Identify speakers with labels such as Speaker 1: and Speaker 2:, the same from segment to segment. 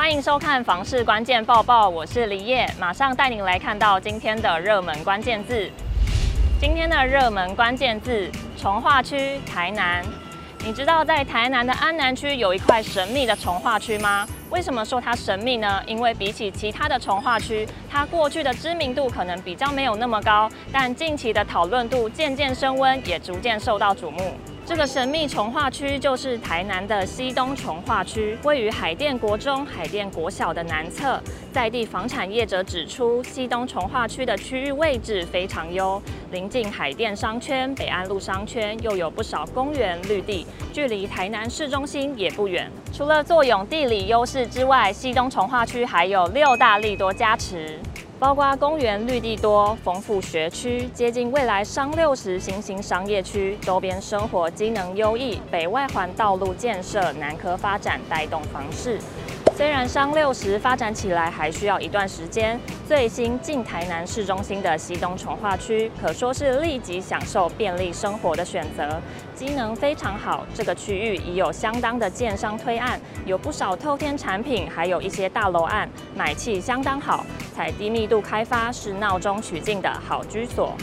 Speaker 1: 欢迎收看房市关键报报，我是李叶，马上带您来看到今天的热门关键字。今天的热门关键字：从化区、台南。你知道在台南的安南区有一块神秘的从化区吗？为什么说它神秘呢？因为比起其他的从化区，它过去的知名度可能比较没有那么高，但近期的讨论度渐渐升温，也逐渐受到瞩目。这个神秘重划区就是台南的西东重划区，位于海淀国中、海淀国小的南侧。在地房产业者指出，西东重划区的区域位置非常优，临近海淀商圈、北安路商圈，又有不少公园绿地，距离台南市中心也不远。除了坐拥地理优势之外，西东重划区还有六大利多加持。包括公园绿地多、丰富学区、接近未来商六十新兴商业区、周边生活机能优异、北外环道路建设、南科发展带动房市。虽然商六十发展起来还需要一段时间，最新近台南市中心的西东重划区可说是立即享受便利生活的选择，机能非常好。这个区域已有相当的建商推案，有不少透天产品，还有一些大楼案，买气相当好，在低密度开发，是闹中取静的好居所。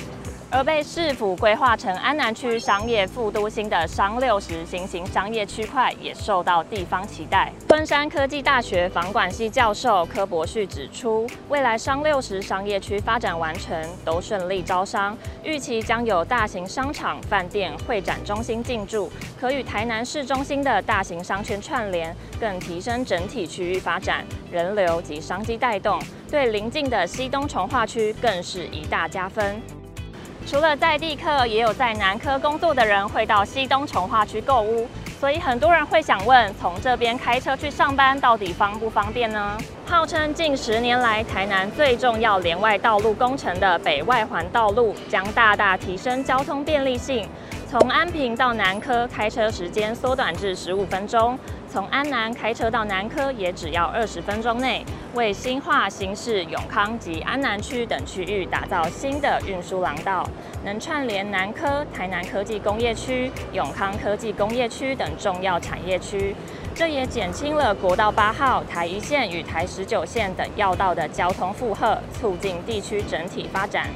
Speaker 1: 而被市府规划成安南区商业副都心的商六十新型商业区块也受到地方期待。昆山科技大学房管系教授柯博旭指出，未来商六十商业区发展完成，都顺利招商，预期将有大型商场、饭店、会展中心进驻，可与台南市中心的大型商圈串联，更提升整体区域发展、人流及商机带动，对邻近的西东重划区更是一大加分。除了在地客，也有在南科工作的人会到西东重划区购物，所以很多人会想问：从这边开车去上班到底方不方便呢？号称近十年来台南最重要连外道路工程的北外环道路，将大大提升交通便利性。从安平到南科开车时间缩短至十五分钟，从安南开车到南科也只要二十分钟内，为新化、新市、永康及安南区等区域打造新的运输廊道，能串联南科、台南科技工业区、永康科技工业区等重要产业区，这也减轻了国道八号、台一线与台十九线等要道的交通负荷，促进地区整体发展。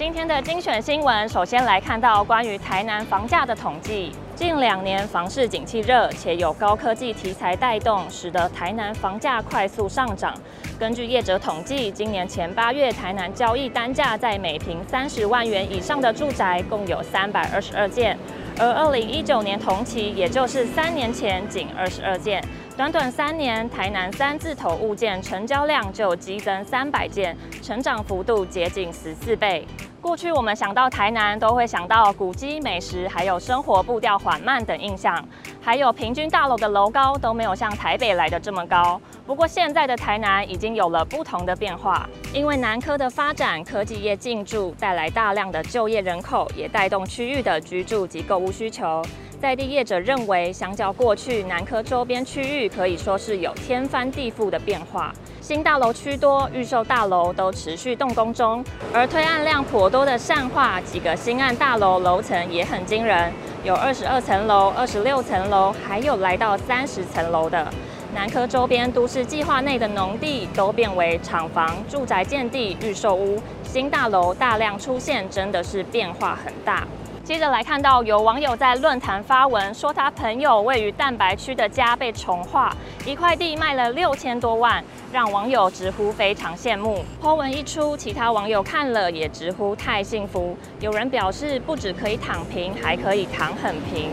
Speaker 1: 今天的精选新闻，首先来看到关于台南房价的统计。近两年房市景气热，且有高科技题材带动，使得台南房价快速上涨。根据业者统计，今年前八月台南交易单价在每坪三十万元以上的住宅共有三百二十二件，而二零一九年同期，也就是三年前，仅二十二件。短短三年，台南三字头物件成交量就激增三百件，成长幅度接近十四倍。过去我们想到台南，都会想到古迹、美食，还有生活步调缓慢等印象，还有平均大楼的楼高都没有像台北来的这么高。不过现在的台南已经有了不同的变化，因为南科的发展，科技业进驻带来大量的就业人口，也带动区域的居住及购物需求。在地业者认为，相较过去，南科周边区域可以说是有天翻地覆的变化。新大楼区多，预售大楼都持续动工中，而推案量颇多的善化几个新案大楼楼层也很惊人，有二十二层楼、二十六层楼，还有来到三十层楼的。南科周边都市计划内的农地都变为厂房、住宅建地、预售屋，新大楼大量出现，真的是变化很大。接着来看到有网友在论坛发文说，他朋友位于蛋白区的家被重划，一块地卖了六千多万，让网友直呼非常羡慕。po 文一出，其他网友看了也直呼太幸福。有人表示，不止可以躺平，还可以躺很平。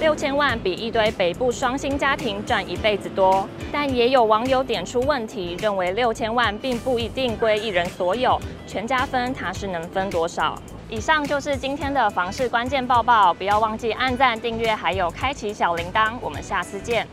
Speaker 1: 六千万比一堆北部双薪家庭赚一辈子多。但也有网友点出问题，认为六千万并不一定归一人所有，全家分他是能分多少？以上就是今天的房市关键报报，不要忘记按赞、订阅，还有开启小铃铛。我们下次见。